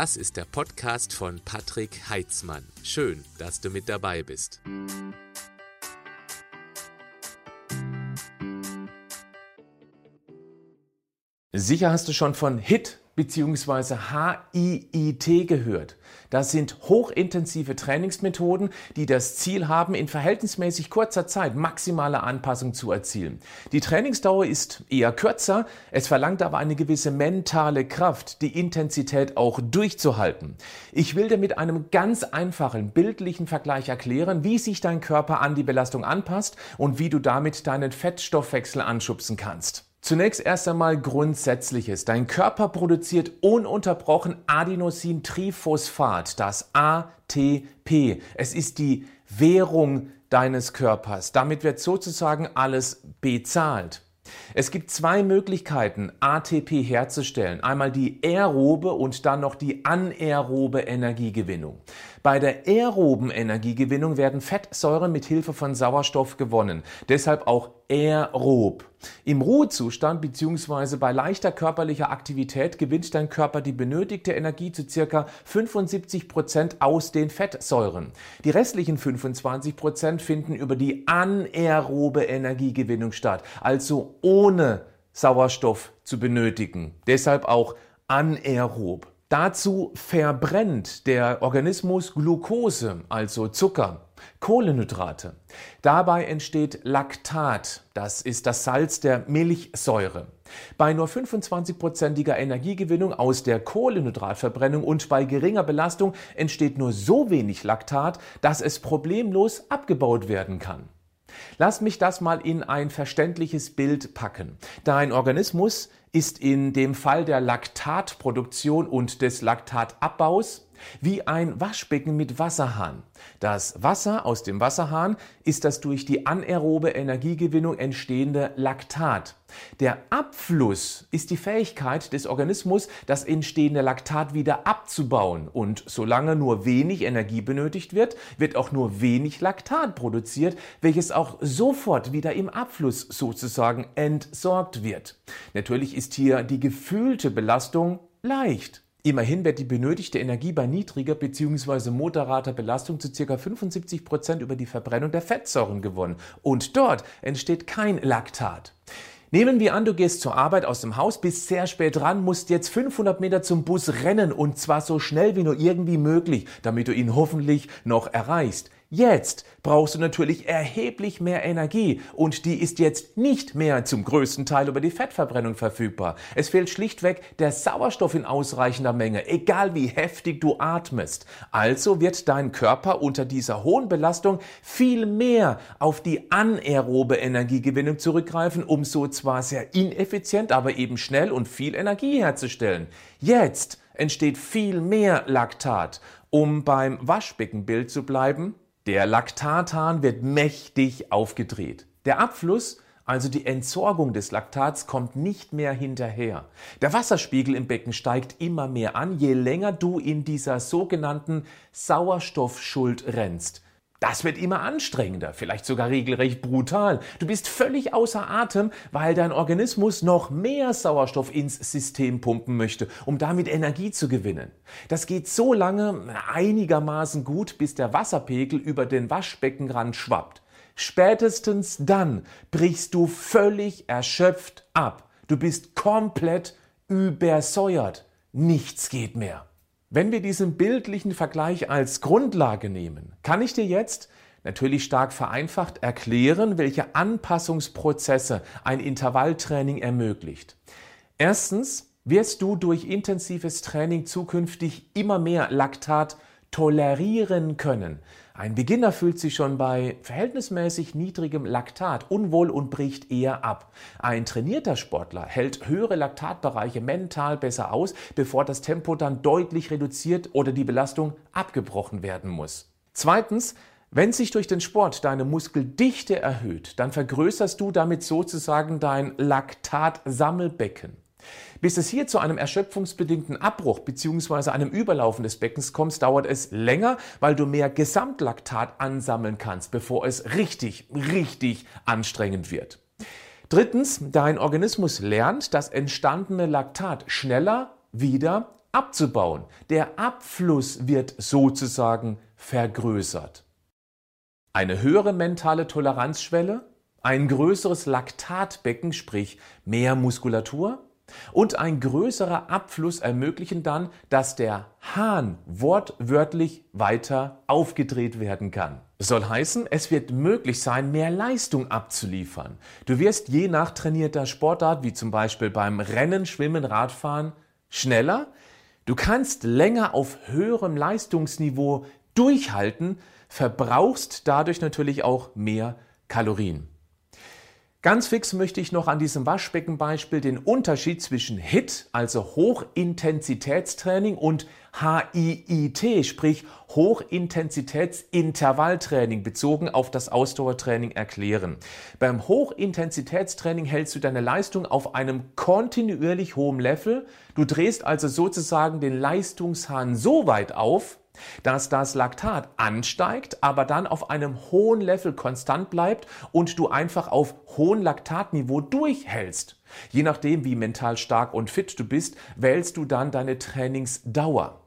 Das ist der Podcast von Patrick Heitzmann. Schön, dass du mit dabei bist. Sicher hast du schon von HIT bzw. HIIT gehört. Das sind hochintensive Trainingsmethoden, die das Ziel haben, in verhältnismäßig kurzer Zeit maximale Anpassung zu erzielen. Die Trainingsdauer ist eher kürzer, es verlangt aber eine gewisse mentale Kraft, die Intensität auch durchzuhalten. Ich will dir mit einem ganz einfachen bildlichen Vergleich erklären, wie sich dein Körper an die Belastung anpasst und wie du damit deinen Fettstoffwechsel anschubsen kannst. Zunächst erst einmal Grundsätzliches. Dein Körper produziert ununterbrochen Adenosintriphosphat, das ATP. Es ist die Währung deines Körpers. Damit wird sozusagen alles bezahlt. Es gibt zwei Möglichkeiten, ATP herzustellen. Einmal die aerobe und dann noch die anaerobe Energiegewinnung. Bei der aeroben Energiegewinnung werden Fettsäuren mit Hilfe von Sauerstoff gewonnen. Deshalb auch aerob. Im Ruhezustand bzw. bei leichter körperlicher Aktivität gewinnt dein Körper die benötigte Energie zu ca. 75 Prozent aus den Fettsäuren. Die restlichen 25 Prozent finden über die anaerobe Energiegewinnung statt, also ohne Sauerstoff zu benötigen. Deshalb auch anaerob. Dazu verbrennt der Organismus Glucose, also Zucker, Kohlenhydrate. Dabei entsteht Laktat, das ist das Salz der Milchsäure. Bei nur 25-prozentiger Energiegewinnung aus der Kohlenhydratverbrennung und bei geringer Belastung entsteht nur so wenig Laktat, dass es problemlos abgebaut werden kann. Lass mich das mal in ein verständliches Bild packen. Dein Organismus ist in dem Fall der Laktatproduktion und des Laktatabbaus wie ein Waschbecken mit Wasserhahn. Das Wasser aus dem Wasserhahn ist das durch die anaerobe Energiegewinnung entstehende Laktat. Der Abfluss ist die Fähigkeit des Organismus, das entstehende Laktat wieder abzubauen. Und solange nur wenig Energie benötigt wird, wird auch nur wenig Laktat produziert, welches auch sofort wieder im Abfluss sozusagen entsorgt wird. Natürlich ist hier die gefühlte Belastung leicht. Immerhin wird die benötigte Energie bei niedriger bzw. moderater Belastung zu ca. 75 Prozent über die Verbrennung der Fettsäuren gewonnen. Und dort entsteht kein Laktat. Nehmen wir an, du gehst zur Arbeit aus dem Haus, bist sehr spät dran, musst jetzt 500 Meter zum Bus rennen und zwar so schnell wie nur irgendwie möglich, damit du ihn hoffentlich noch erreichst. Jetzt brauchst du natürlich erheblich mehr Energie und die ist jetzt nicht mehr zum größten Teil über die Fettverbrennung verfügbar. Es fehlt schlichtweg der Sauerstoff in ausreichender Menge, egal wie heftig du atmest. Also wird dein Körper unter dieser hohen Belastung viel mehr auf die anaerobe Energiegewinnung zurückgreifen, um so zwar sehr ineffizient, aber eben schnell und viel Energie herzustellen. Jetzt entsteht viel mehr Laktat. Um beim Waschbeckenbild zu bleiben, der Laktathahn wird mächtig aufgedreht. Der Abfluss, also die Entsorgung des Laktats, kommt nicht mehr hinterher. Der Wasserspiegel im Becken steigt immer mehr an, je länger du in dieser sogenannten Sauerstoffschuld rennst. Das wird immer anstrengender, vielleicht sogar regelrecht brutal. Du bist völlig außer Atem, weil dein Organismus noch mehr Sauerstoff ins System pumpen möchte, um damit Energie zu gewinnen. Das geht so lange einigermaßen gut, bis der Wasserpegel über den Waschbeckenrand schwappt. Spätestens dann brichst du völlig erschöpft ab. Du bist komplett übersäuert. Nichts geht mehr. Wenn wir diesen bildlichen Vergleich als Grundlage nehmen, kann ich dir jetzt natürlich stark vereinfacht erklären, welche Anpassungsprozesse ein Intervalltraining ermöglicht. Erstens wirst du durch intensives Training zukünftig immer mehr Laktat tolerieren können. Ein Beginner fühlt sich schon bei verhältnismäßig niedrigem Laktat unwohl und bricht eher ab. Ein trainierter Sportler hält höhere Laktatbereiche mental besser aus, bevor das Tempo dann deutlich reduziert oder die Belastung abgebrochen werden muss. Zweitens, wenn sich durch den Sport deine Muskeldichte erhöht, dann vergrößerst du damit sozusagen dein Laktatsammelbecken. Bis es hier zu einem erschöpfungsbedingten Abbruch bzw. einem Überlaufen des Beckens kommt, dauert es länger, weil du mehr Gesamtlaktat ansammeln kannst, bevor es richtig, richtig anstrengend wird. Drittens, dein Organismus lernt, das entstandene Laktat schneller wieder abzubauen. Der Abfluss wird sozusagen vergrößert. Eine höhere mentale Toleranzschwelle, ein größeres Laktatbecken, sprich mehr Muskulatur, und ein größerer Abfluss ermöglichen dann, dass der Hahn wortwörtlich weiter aufgedreht werden kann. Das soll heißen, es wird möglich sein, mehr Leistung abzuliefern. Du wirst je nach trainierter Sportart, wie zum Beispiel beim Rennen, Schwimmen, Radfahren, schneller. Du kannst länger auf höherem Leistungsniveau durchhalten, verbrauchst dadurch natürlich auch mehr Kalorien. Ganz fix möchte ich noch an diesem Waschbeckenbeispiel den Unterschied zwischen HIT, also Hochintensitätstraining, und HIIT, sprich Hochintensitätsintervalltraining, bezogen auf das Ausdauertraining erklären. Beim Hochintensitätstraining hältst du deine Leistung auf einem kontinuierlich hohen Level. Du drehst also sozusagen den Leistungshahn so weit auf, dass das Laktat ansteigt, aber dann auf einem hohen Level konstant bleibt und du einfach auf hohem Laktatniveau durchhältst. Je nachdem, wie mental stark und fit du bist, wählst du dann deine Trainingsdauer.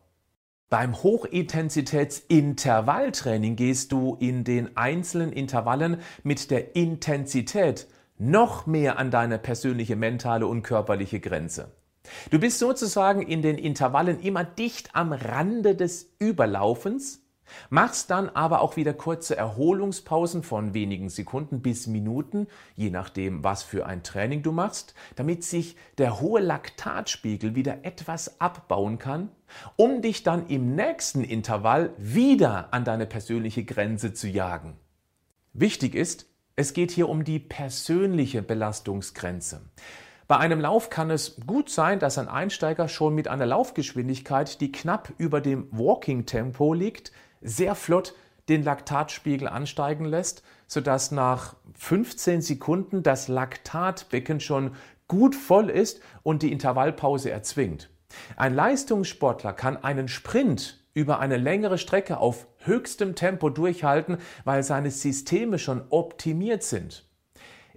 Beim Hochintensitätsintervalltraining gehst du in den einzelnen Intervallen mit der Intensität noch mehr an deine persönliche mentale und körperliche Grenze. Du bist sozusagen in den Intervallen immer dicht am Rande des Überlaufens, machst dann aber auch wieder kurze Erholungspausen von wenigen Sekunden bis Minuten, je nachdem, was für ein Training du machst, damit sich der hohe Laktatspiegel wieder etwas abbauen kann, um dich dann im nächsten Intervall wieder an deine persönliche Grenze zu jagen. Wichtig ist, es geht hier um die persönliche Belastungsgrenze. Bei einem Lauf kann es gut sein, dass ein Einsteiger schon mit einer Laufgeschwindigkeit, die knapp über dem Walking-Tempo liegt, sehr flott den Laktatspiegel ansteigen lässt, sodass nach 15 Sekunden das Laktatbecken schon gut voll ist und die Intervallpause erzwingt. Ein Leistungssportler kann einen Sprint über eine längere Strecke auf höchstem Tempo durchhalten, weil seine Systeme schon optimiert sind.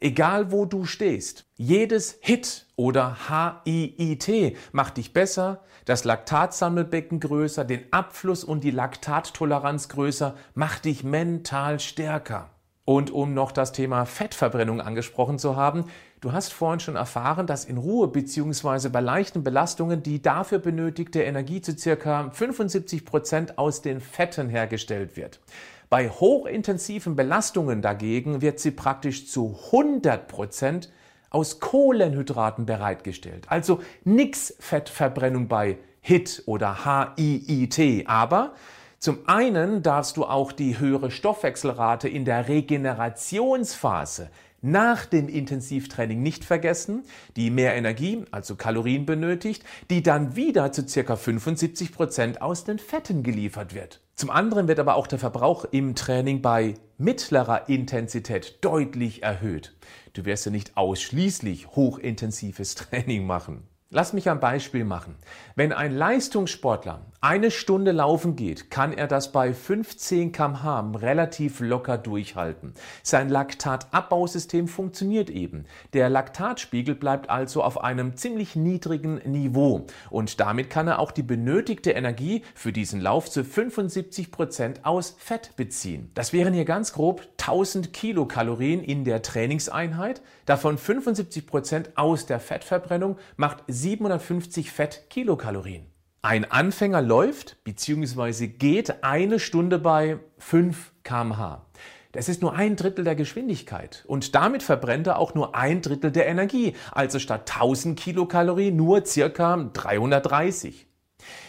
Egal wo du stehst, jedes HIT oder HIIT macht dich besser, das Laktatsammelbecken größer, den Abfluss und die Laktattoleranz größer, macht dich mental stärker. Und um noch das Thema Fettverbrennung angesprochen zu haben, du hast vorhin schon erfahren, dass in Ruhe bzw. bei leichten Belastungen die dafür benötigte Energie zu ca. 75 Prozent aus den Fetten hergestellt wird. Bei hochintensiven Belastungen dagegen wird sie praktisch zu 100 Prozent aus Kohlenhydraten bereitgestellt. Also nix Fettverbrennung bei HIT oder HIIT. Aber zum einen darfst du auch die höhere Stoffwechselrate in der Regenerationsphase nach dem Intensivtraining nicht vergessen, die mehr Energie, also Kalorien benötigt, die dann wieder zu ca. 75 Prozent aus den Fetten geliefert wird. Zum anderen wird aber auch der Verbrauch im Training bei mittlerer Intensität deutlich erhöht. Du wirst ja nicht ausschließlich hochintensives Training machen. Lass mich ein Beispiel machen. Wenn ein Leistungssportler eine Stunde laufen geht, kann er das bei 15 kmh relativ locker durchhalten. Sein Laktatabbausystem funktioniert eben. Der Laktatspiegel bleibt also auf einem ziemlich niedrigen Niveau und damit kann er auch die benötigte Energie für diesen Lauf zu 75 Prozent aus Fett beziehen. Das wären hier ganz grob 1000 Kilokalorien in der Trainingseinheit, davon 75 Prozent aus der Fettverbrennung macht 750 Fettkilokalorien. Ein Anfänger läuft bzw. geht eine Stunde bei 5 kmh. Das ist nur ein Drittel der Geschwindigkeit und damit verbrennt er auch nur ein Drittel der Energie, also statt 1000 Kilokalorien nur circa 330.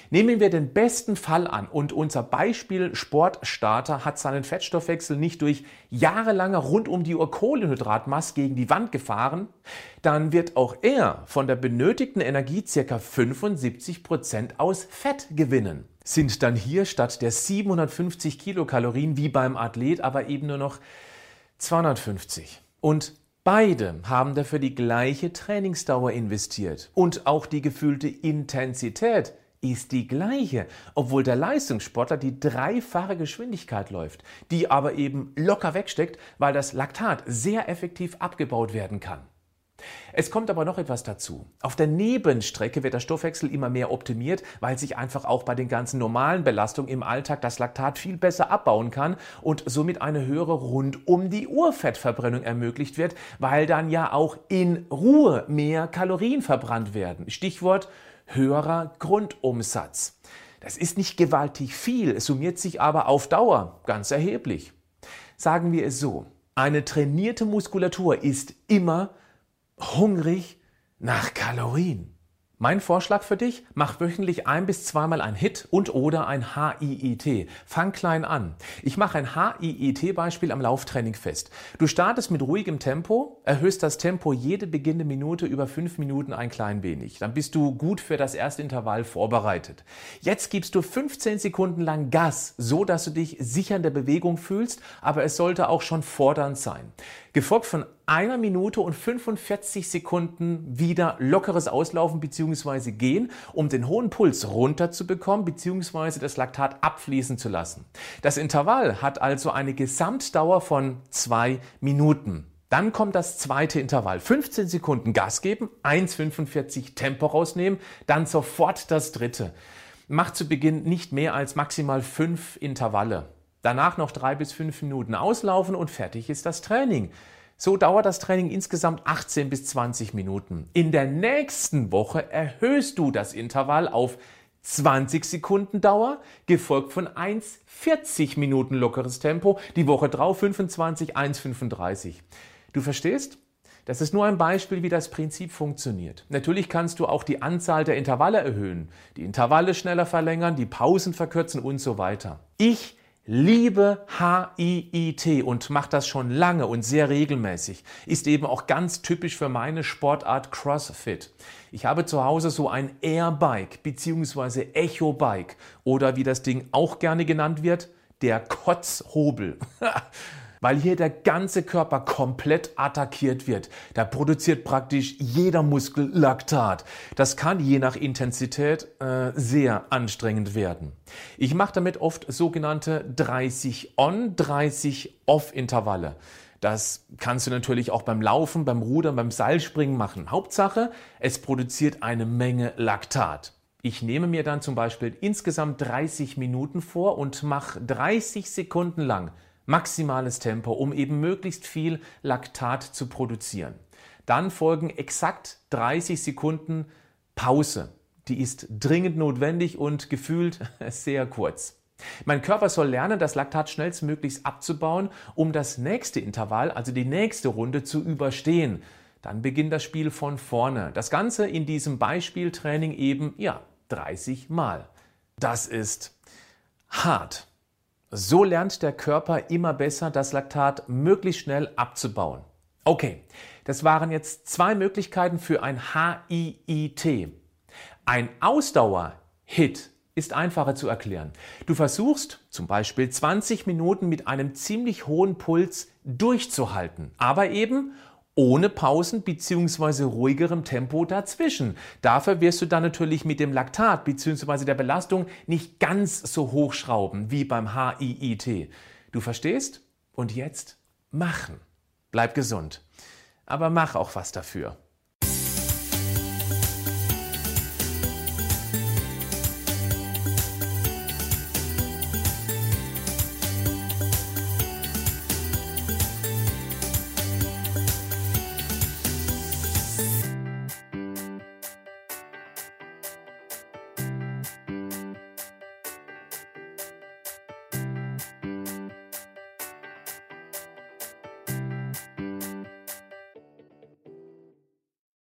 Nehmen wir den besten Fall an und unser Beispiel Sportstarter hat seinen Fettstoffwechsel nicht durch jahrelange rund um die Uhr Kohlenhydratmast gegen die Wand gefahren, dann wird auch er von der benötigten Energie ca. 75 Prozent aus Fett gewinnen. Sind dann hier statt der 750 Kilokalorien wie beim Athlet aber eben nur noch 250. Und Beide haben dafür die gleiche Trainingsdauer investiert und auch die gefühlte Intensität ist die gleiche, obwohl der Leistungssportler die dreifache Geschwindigkeit läuft, die aber eben locker wegsteckt, weil das Laktat sehr effektiv abgebaut werden kann. Es kommt aber noch etwas dazu. Auf der Nebenstrecke wird der Stoffwechsel immer mehr optimiert, weil sich einfach auch bei den ganzen normalen Belastungen im Alltag das Laktat viel besser abbauen kann und somit eine höhere rund um die Uhr Fettverbrennung ermöglicht wird, weil dann ja auch in Ruhe mehr Kalorien verbrannt werden. Stichwort höherer Grundumsatz. Das ist nicht gewaltig viel, es summiert sich aber auf Dauer ganz erheblich. Sagen wir es so, eine trainierte Muskulatur ist immer hungrig nach Kalorien. Mein Vorschlag für dich, mach wöchentlich ein bis zweimal ein HIT und oder ein HIIT. Fang klein an. Ich mache ein HIIT-Beispiel am Lauftraining fest. Du startest mit ruhigem Tempo, erhöhst das Tempo jede beginnende Minute über fünf Minuten ein klein wenig. Dann bist du gut für das erste Intervall vorbereitet. Jetzt gibst du 15 Sekunden lang Gas, so dass du dich sicher in der Bewegung fühlst, aber es sollte auch schon fordernd sein. Gefolgt von einer Minute und 45 Sekunden wieder lockeres Auslaufen bzw. Gehen, um den hohen Puls runterzubekommen bzw. das Laktat abfließen zu lassen. Das Intervall hat also eine Gesamtdauer von zwei Minuten. Dann kommt das zweite Intervall. 15 Sekunden Gas geben, 1,45 Tempo rausnehmen, dann sofort das dritte. Macht zu Beginn nicht mehr als maximal fünf Intervalle. Danach noch drei bis fünf Minuten auslaufen und fertig ist das Training. So dauert das Training insgesamt 18 bis 20 Minuten. In der nächsten Woche erhöhst du das Intervall auf 20 Sekunden Dauer, gefolgt von 1,40 Minuten lockeres Tempo, die Woche drauf 25, 1,35. Du verstehst? Das ist nur ein Beispiel, wie das Prinzip funktioniert. Natürlich kannst du auch die Anzahl der Intervalle erhöhen, die Intervalle schneller verlängern, die Pausen verkürzen und so weiter. Ich liebe HIIT und mache das schon lange und sehr regelmäßig. Ist eben auch ganz typisch für meine Sportart CrossFit. Ich habe zu Hause so ein Airbike bzw. Echo-Bike oder wie das Ding auch gerne genannt wird, der Kotzhobel. weil hier der ganze Körper komplett attackiert wird. Da produziert praktisch jeder Muskel Laktat. Das kann je nach Intensität äh, sehr anstrengend werden. Ich mache damit oft sogenannte 30 On, 30 Off Intervalle. Das kannst du natürlich auch beim Laufen, beim Rudern, beim Seilspringen machen. Hauptsache, es produziert eine Menge Laktat. Ich nehme mir dann zum Beispiel insgesamt 30 Minuten vor und mache 30 Sekunden lang maximales Tempo, um eben möglichst viel Laktat zu produzieren. Dann folgen exakt 30 Sekunden Pause. Die ist dringend notwendig und gefühlt sehr kurz. Mein Körper soll lernen, das Laktat schnellstmöglichst abzubauen, um das nächste Intervall, also die nächste Runde, zu überstehen. Dann beginnt das Spiel von vorne. Das Ganze in diesem Beispieltraining eben, ja, 30 Mal. Das ist hart. So lernt der Körper immer besser, das Laktat möglichst schnell abzubauen. Okay, das waren jetzt zwei Möglichkeiten für ein HIIT. Ein Ausdauer-Hit ist einfacher zu erklären. Du versuchst zum Beispiel 20 Minuten mit einem ziemlich hohen Puls durchzuhalten, aber eben ohne Pausen bzw. ruhigerem Tempo dazwischen. Dafür wirst du dann natürlich mit dem Laktat bzw. der Belastung nicht ganz so hochschrauben wie beim HIIT. Du verstehst? Und jetzt machen. Bleib gesund. Aber mach auch was dafür.